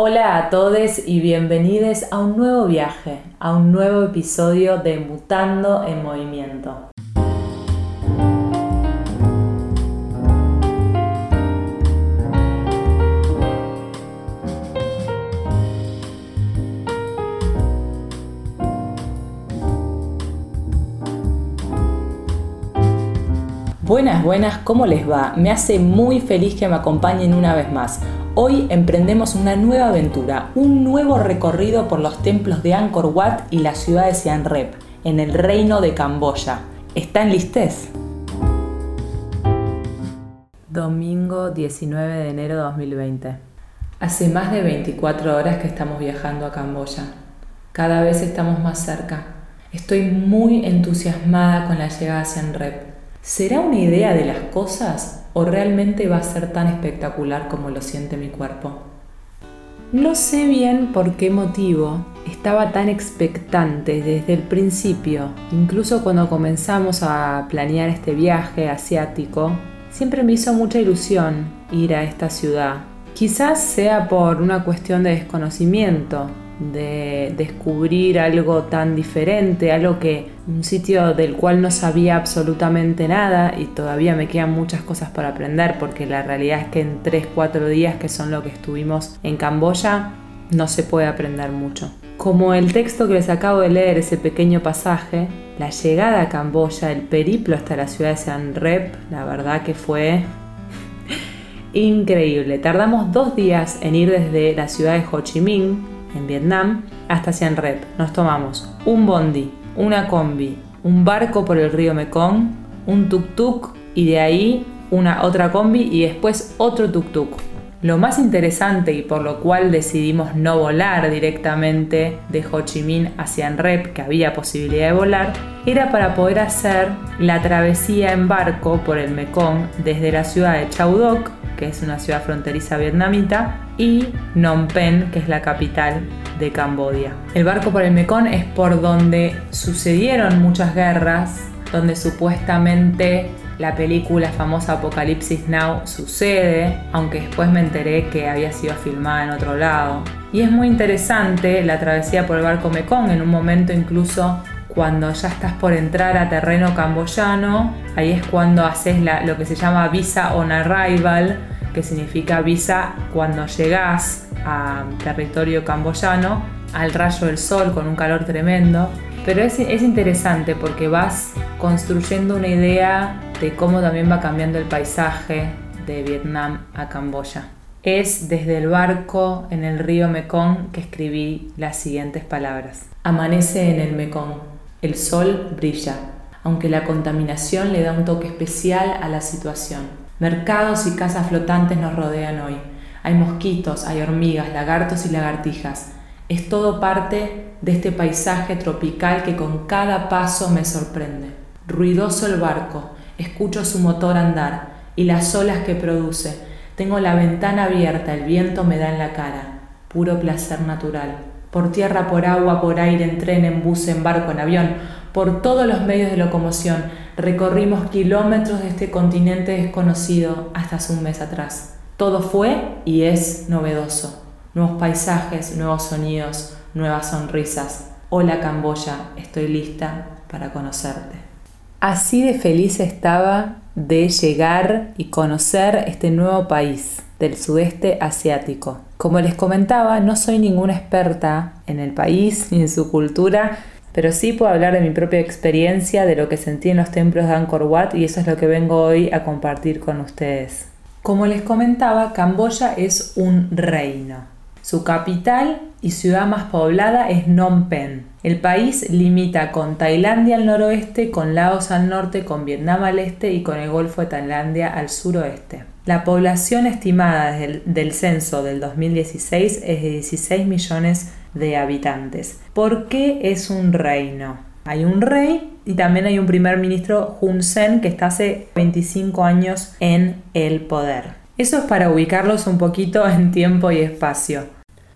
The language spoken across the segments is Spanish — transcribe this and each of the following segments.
Hola a todos y bienvenidos a un nuevo viaje, a un nuevo episodio de Mutando en Movimiento. Buenas, buenas, ¿cómo les va? Me hace muy feliz que me acompañen una vez más. Hoy emprendemos una nueva aventura, un nuevo recorrido por los templos de Angkor Wat y la ciudad de Siem Reap, en el reino de Camboya. ¿Están listes? Domingo 19 de enero de 2020. Hace más de 24 horas que estamos viajando a Camboya. Cada vez estamos más cerca. Estoy muy entusiasmada con la llegada a Siem Reap. ¿Será una idea de las cosas o realmente va a ser tan espectacular como lo siente mi cuerpo? No sé bien por qué motivo estaba tan expectante desde el principio, incluso cuando comenzamos a planear este viaje asiático, siempre me hizo mucha ilusión ir a esta ciudad. Quizás sea por una cuestión de desconocimiento, de descubrir algo tan diferente, algo que un sitio del cual no sabía absolutamente nada y todavía me quedan muchas cosas por aprender porque la realidad es que en 3-4 días que son lo que estuvimos en Camboya no se puede aprender mucho. Como el texto que les acabo de leer, ese pequeño pasaje, la llegada a Camboya, el periplo hasta la ciudad de Siem Reap, la verdad que fue increíble. Tardamos dos días en ir desde la ciudad de Ho Chi Minh, en Vietnam, hasta Siem Reap. Nos tomamos un bondi, una combi, un barco por el río Mekong, un tuk-tuk y de ahí una otra combi y después otro tuk-tuk. Lo más interesante y por lo cual decidimos no volar directamente de Ho Chi Minh a Siem Reap, que había posibilidad de volar, era para poder hacer la travesía en barco por el Mekong desde la ciudad de Chau Doc, que es una ciudad fronteriza vietnamita, y Phnom Penh, que es la capital de Camboya. El barco por el Mekong es por donde sucedieron muchas guerras, donde supuestamente la película famosa Apocalipsis Now sucede, aunque después me enteré que había sido filmada en otro lado. Y es muy interesante la travesía por el barco Mekong, en un momento incluso cuando ya estás por entrar a terreno camboyano, ahí es cuando haces lo que se llama visa on arrival, que significa visa cuando llegas a territorio camboyano, al rayo del sol con un calor tremendo. Pero es, es interesante porque vas construyendo una idea de cómo también va cambiando el paisaje de Vietnam a Camboya. Es desde el barco en el río Mekong que escribí las siguientes palabras. Amanece en el Mekong. El sol brilla, aunque la contaminación le da un toque especial a la situación. Mercados y casas flotantes nos rodean hoy. Hay mosquitos, hay hormigas, lagartos y lagartijas. Es todo parte de este paisaje tropical que con cada paso me sorprende. Ruidoso el barco, escucho su motor andar y las olas que produce. Tengo la ventana abierta, el viento me da en la cara. Puro placer natural. Por tierra, por agua, por aire, en tren, en bus, en barco, en avión, por todos los medios de locomoción recorrimos kilómetros de este continente desconocido hasta hace un mes atrás. Todo fue y es novedoso. Nuevos paisajes, nuevos sonidos, nuevas sonrisas. Hola Camboya, estoy lista para conocerte. Así de feliz estaba de llegar y conocer este nuevo país del sudeste asiático. Como les comentaba, no soy ninguna experta en el país ni en su cultura, pero sí puedo hablar de mi propia experiencia, de lo que sentí en los templos de Angkor Wat y eso es lo que vengo hoy a compartir con ustedes. Como les comentaba, Camboya es un reino. Su capital y ciudad más poblada es Phnom Penh. El país limita con Tailandia al noroeste, con Laos al norte, con Vietnam al este y con el Golfo de Tailandia al suroeste. La población estimada del, censo del 2016 es de 16 millones de habitantes. ¿Por qué es un reino? Hay un rey y también hay un primer ministro Hun Sen que está hace 25 años en el poder. Eso es para ubicarlos un poquito en tiempo y espacio.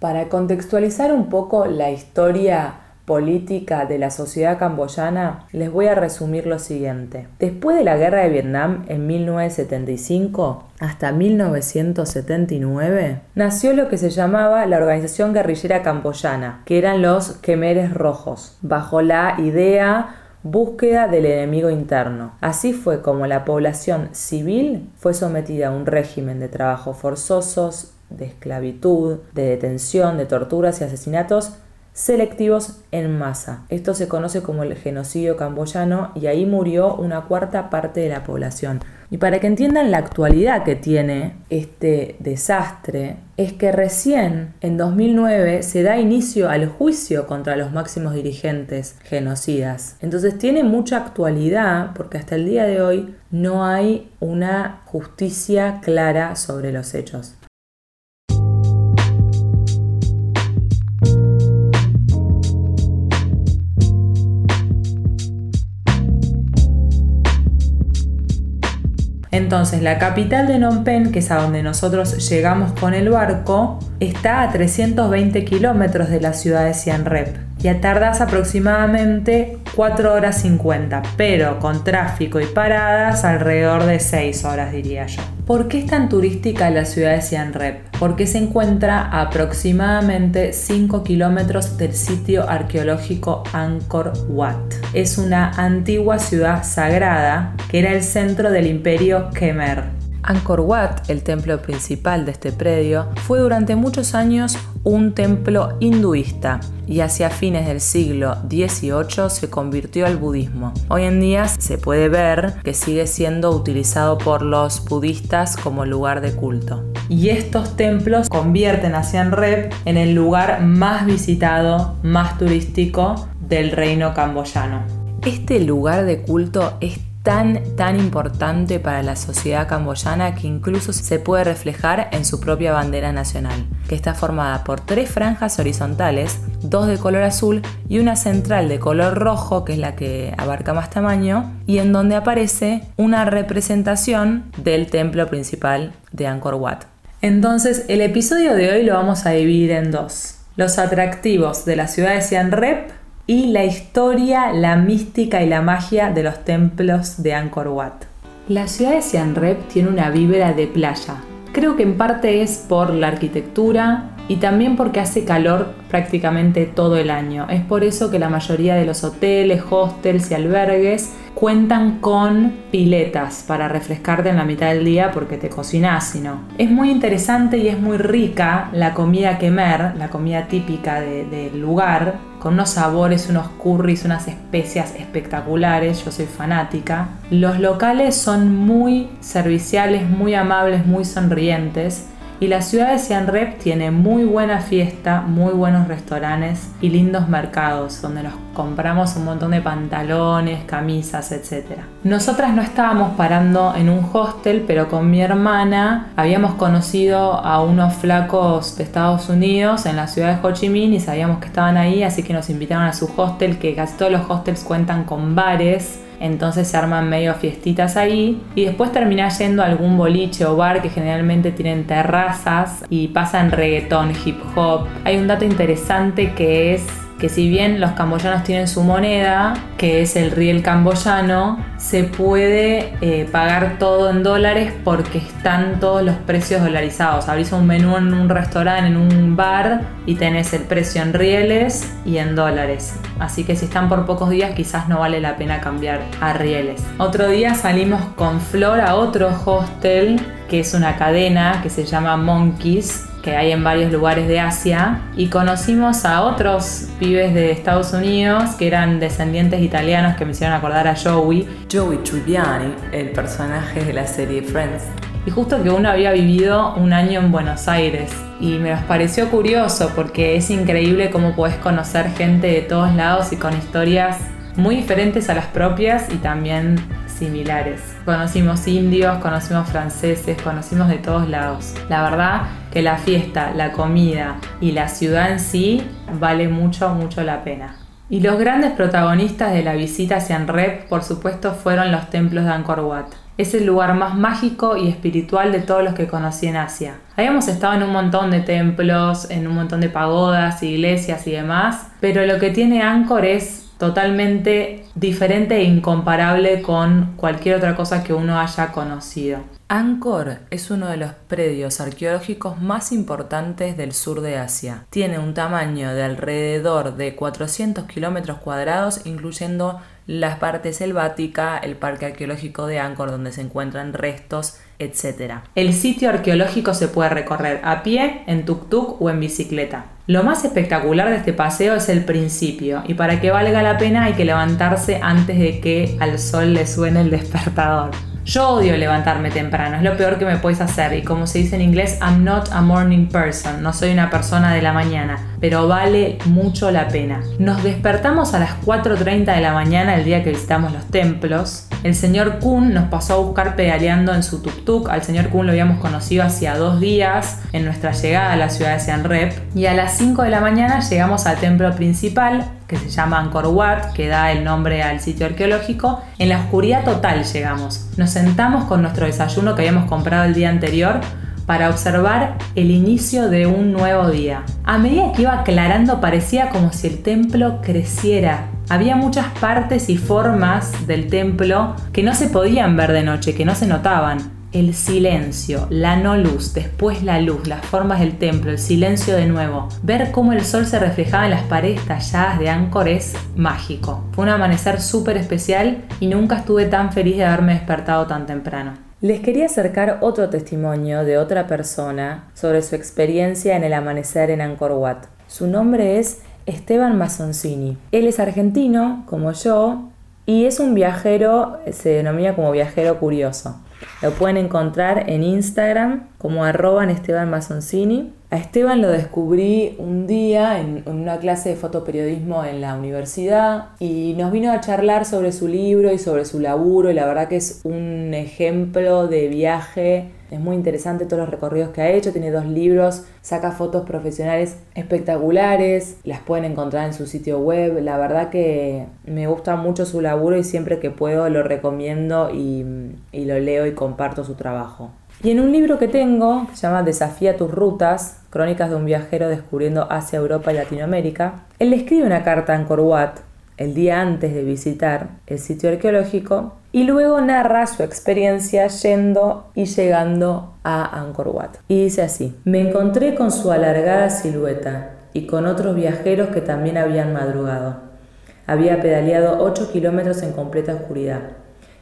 Para contextualizar un poco la historia política de la sociedad camboyana, les voy a resumir lo siguiente. Después de la guerra de Vietnam en 1975, hasta 1979, nació lo que se llamaba la Organización Guerrillera Camboyana, que eran los Quemeres Rojos, bajo la idea búsqueda del enemigo interno. Así fue como la población civil fue sometida a un régimen de trabajos forzosos, de esclavitud, de detención, de torturas y asesinatos selectivos en masa. Esto se conoce como el genocidio camboyano y ahí murió una cuarta parte de la población. Y para que entiendan la actualidad que tiene este desastre, es que recién en 2009 se da inicio al juicio contra los máximos dirigentes genocidas. Entonces tiene mucha actualidad porque hasta el día de hoy no hay una justicia clara sobre los hechos. Entonces, la capital de Phnom Penh, que es a donde nosotros llegamos con el barco, está a 320 kilómetros de la ciudad de Siem Reap y tardas aproximadamente 4 horas 50, pero con tráfico y paradas alrededor de 6 horas diría yo. ¿Por qué es tan turística la ciudad de Siem Reap? Porque se encuentra a aproximadamente 5 kilómetros del sitio arqueológico Angkor Wat. Es una antigua ciudad sagrada que era el centro del imperio Khmer Angkor Wat, el templo principal de este predio, fue durante muchos años un templo hinduista y hacia fines del siglo XVIII se convirtió al budismo. Hoy en día se puede ver que sigue siendo utilizado por los budistas como lugar de culto. Y estos templos convierten a Siem Reap en el lugar más visitado, más turístico del reino camboyano. Este lugar de culto es tan, tan importante para la sociedad camboyana que incluso se puede reflejar en su propia bandera nacional, que está formada por tres franjas horizontales, dos de color azul y una central de color rojo, que es la que abarca más tamaño, y en donde aparece una representación del templo principal de Angkor Wat. Entonces, el episodio de hoy lo vamos a dividir en dos. Los atractivos de la ciudad de Siem Reap y la historia, la mística y la magia de los templos de Angkor Wat. La ciudad de Siem Reap tiene una vibra de playa. Creo que en parte es por la arquitectura y también porque hace calor prácticamente todo el año. Es por eso que la mayoría de los hoteles, hostels y albergues cuentan con piletas para refrescarte en la mitad del día porque te cocinas, no. Es muy interesante y es muy rica la comida quemer, la comida típica del lugar, con unos sabores, unos curries, unas especias espectaculares, yo soy fanática. Los locales son muy serviciales, muy amables, muy sonrientes y la ciudad de Siem Reap tiene muy buena fiesta, muy buenos restaurantes y lindos mercados donde nos compramos un montón de pantalones, camisas, etc. Nosotras no estábamos parando en un hostel, pero con mi hermana habíamos conocido a unos flacos de Estados Unidos en la ciudad de Ho Chi Minh y sabíamos que estaban ahí, así que nos invitaron a su hostel, que casi todos los hostels cuentan con bares entonces se arman medio fiestitas ahí y después terminás yendo a algún boliche o bar que generalmente tienen terrazas y pasan reggaetón, hip hop. Hay un dato interesante que es que si bien los camboyanos tienen su moneda, que es el riel camboyano, se puede eh, pagar todo en dólares porque están todos los precios dolarizados. Abrís un menú en un restaurante, en un bar y tenés el precio en rieles y en dólares. Así que si están por pocos días quizás no vale la pena cambiar a rieles. Otro día salimos con Flor a otro hostel que es una cadena que se llama Monkeys que hay en varios lugares de Asia y conocimos a otros pibes de Estados Unidos que eran descendientes italianos que me hicieron acordar a Joey. Joey Tribbiani, el personaje de la serie Friends. Y justo que uno había vivido un año en Buenos Aires y me pareció curioso porque es increíble cómo puedes conocer gente de todos lados y con historias muy diferentes a las propias y también similares. Conocimos indios, conocimos franceses, conocimos de todos lados. La verdad que la fiesta, la comida y la ciudad en sí vale mucho, mucho la pena. Y los grandes protagonistas de la visita a Siem Reap, por supuesto, fueron los templos de Angkor Wat. Es el lugar más mágico y espiritual de todos los que conocí en Asia. Habíamos estado en un montón de templos, en un montón de pagodas, iglesias y demás, pero lo que tiene Angkor es totalmente diferente e incomparable con cualquier otra cosa que uno haya conocido. Angkor es uno de los predios arqueológicos más importantes del sur de Asia. Tiene un tamaño de alrededor de 400 kilómetros cuadrados, incluyendo la parte selvática, el parque arqueológico de Angkor, donde se encuentran restos, etc. El sitio arqueológico se puede recorrer a pie, en tuk-tuk o en bicicleta. Lo más espectacular de este paseo es el principio, y para que valga la pena hay que levantarse antes de que al sol le suene el despertador. Yo odio levantarme temprano, es lo peor que me puedes hacer y como se dice en inglés, I'm not a morning person, no soy una persona de la mañana, pero vale mucho la pena. Nos despertamos a las 4.30 de la mañana el día que visitamos los templos. El señor Kun nos pasó a buscar pedaleando en su tuk-tuk. Al señor Kun lo habíamos conocido hacía dos días en nuestra llegada a la ciudad de Siem Reap. Y a las 5 de la mañana llegamos al templo principal, que se llama Angkor Wat, que da el nombre al sitio arqueológico. En la oscuridad total llegamos. Nos sentamos con nuestro desayuno que habíamos comprado el día anterior para observar el inicio de un nuevo día. A medida que iba aclarando parecía como si el templo creciera. Había muchas partes y formas del templo que no se podían ver de noche, que no se notaban el silencio, la no luz, después la luz, las formas del templo, el silencio de nuevo. Ver cómo el sol se reflejaba en las paredes talladas de Angkor es mágico. Fue un amanecer súper especial y nunca estuve tan feliz de haberme despertado tan temprano. Les quería acercar otro testimonio de otra persona sobre su experiencia en el amanecer en Angkor Wat. Su nombre es Esteban Mazzoncini. Él es argentino, como yo, y es un viajero, se denomina como viajero curioso. Lo pueden encontrar en Instagram como arroba Esteban Mazzoncini. A Esteban lo descubrí un día en, una clase de fotoperiodismo en la universidad y nos vino a charlar sobre su libro y sobre su laburo y la verdad que es un ejemplo de viaje es muy interesante todos los recorridos que ha hecho, tiene dos libros, saca fotos profesionales espectaculares, las pueden encontrar en su sitio web. La verdad que me gusta mucho su laburo y siempre que puedo lo recomiendo y, y lo leo comparto su trabajo. Y en un libro que tengo, que se llama Desafía tus rutas, Crónicas de un viajero descubriendo Asia, Europa y Latinoamérica, él le escribe una carta a Angkor Wat el día antes de visitar el sitio arqueológico y luego narra su experiencia yendo y llegando a Angkor Wat. Y dice así, me encontré con su alargada silueta y con otros viajeros que también habían madrugado. Había pedaleado 8 kilómetros en completa oscuridad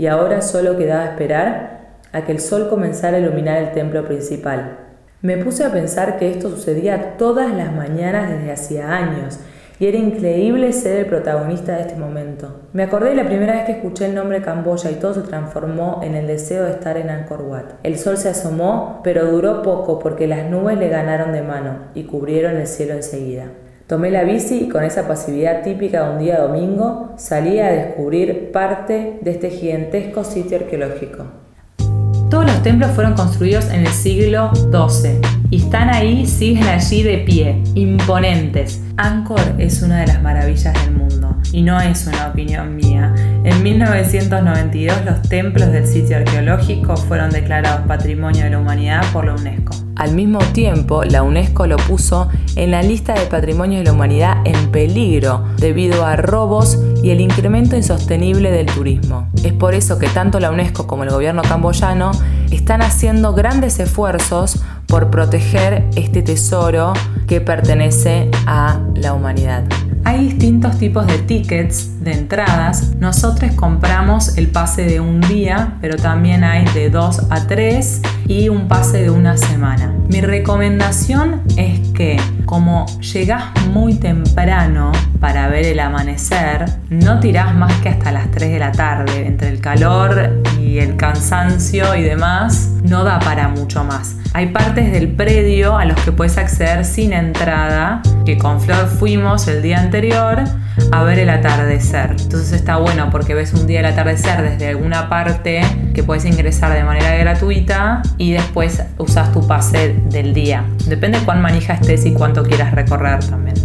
y ahora solo quedaba esperar a que el sol comenzara a iluminar el templo principal. Me puse a pensar que esto sucedía todas las mañanas desde hacía años y era increíble ser el protagonista de este momento. Me acordé de la primera vez que escuché el nombre Camboya y todo se transformó en el deseo de estar en Angkor Wat. El sol se asomó, pero duró poco porque las nubes le ganaron de mano y cubrieron el cielo enseguida. Tomé la bici y con esa pasividad típica de un día domingo salí a descubrir parte de este gigantesco sitio arqueológico. Todos los templos fueron construidos en el siglo XII y están ahí, siguen allí de pie, imponentes. Angkor es una de las maravillas del mundo y no es una opinión mía. En 1992 los templos del sitio arqueológico fueron declarados Patrimonio de la Humanidad por la UNESCO. Al mismo tiempo, la UNESCO lo puso en la lista de Patrimonio de la Humanidad en peligro debido a robos y el incremento insostenible del turismo. Es por eso que tanto la UNESCO como el gobierno camboyano están haciendo grandes esfuerzos por proteger este tesoro que pertenece a la humanidad. Hay distintos tipos de tickets, de entradas. Nosotros compramos el pase de un día, pero también hay de dos a tres y un pase de una semana. Mi recomendación es que como llegás muy temprano para ver el amanecer, no tirás más que hasta las 3 de la tarde. Entre el calor y el cansancio y demás, no da para mucho más. Hay partes del predio a los que puedes acceder sin entrada, que con Flor fuimos el día anterior a ver el atardecer. Entonces está bueno porque ves un día el atardecer desde alguna parte que puedes ingresar de manera gratuita y después usas tu pase del día. Depende cuán manija estés y cuánto quieras recorrer también.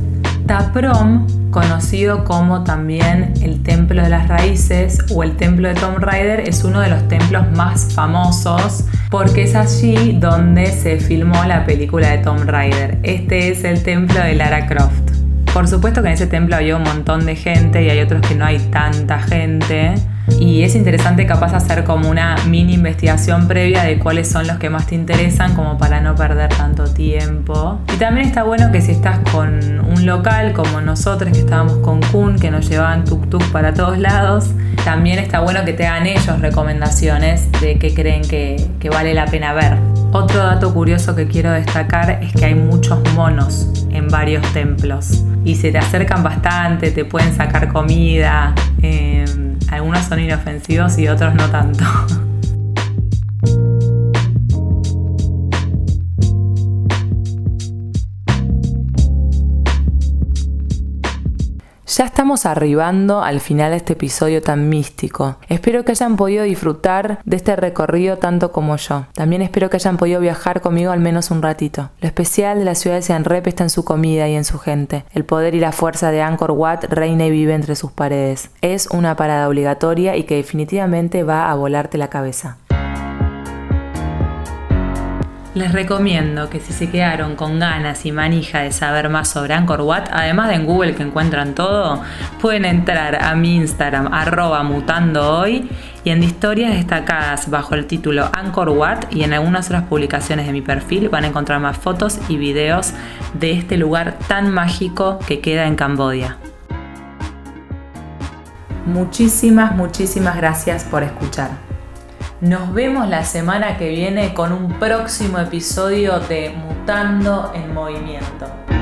Taprom, conocido como también el Templo de las Raíces o el Templo de Tom Raider, es uno de los templos más famosos porque es allí donde se filmó la película de Tom Raider. Este es el templo de Lara Croft. Por supuesto que en ese templo había un montón de gente y hay otros que no hay tanta gente. Y es interesante capaz hacer como una mini investigación previa de cuáles son los que más te interesan como para no perder tanto tiempo. Y también está bueno que si estás con un local como nosotros que estábamos con Kun, que nos llevaban tuk tuk para todos lados, también está bueno que te hagan ellos recomendaciones de qué creen que, vale la pena ver. Otro dato curioso que quiero destacar es que hay muchos monos en varios templos y se te acercan bastante, te pueden sacar comida. Eh, algunos son inofensivos y otros no tanto. Ya estamos arribando al final de este episodio tan místico. Espero que hayan podido disfrutar de este recorrido tanto como yo. También espero que hayan podido viajar conmigo al menos un ratito. Lo especial de la ciudad de Sianrep está en su comida y en su gente. El poder y la fuerza de Angkor Wat reina y vive entre sus paredes. Es una parada obligatoria y que definitivamente va a volarte la cabeza. Les recomiendo que si se quedaron con ganas y manija de saber más sobre Angkor Wat, además de en Google que encuentran todo, pueden entrar a mi Instagram arroba mutando hoy y en historias destacadas bajo el título Angkor Wat y en algunas otras publicaciones de mi perfil van a encontrar más fotos y videos de este lugar tan mágico que queda en Cambodia. Muchísimas, muchísimas gracias por escuchar. Nos vemos la semana que viene con un próximo episodio de Mutando en Movimiento.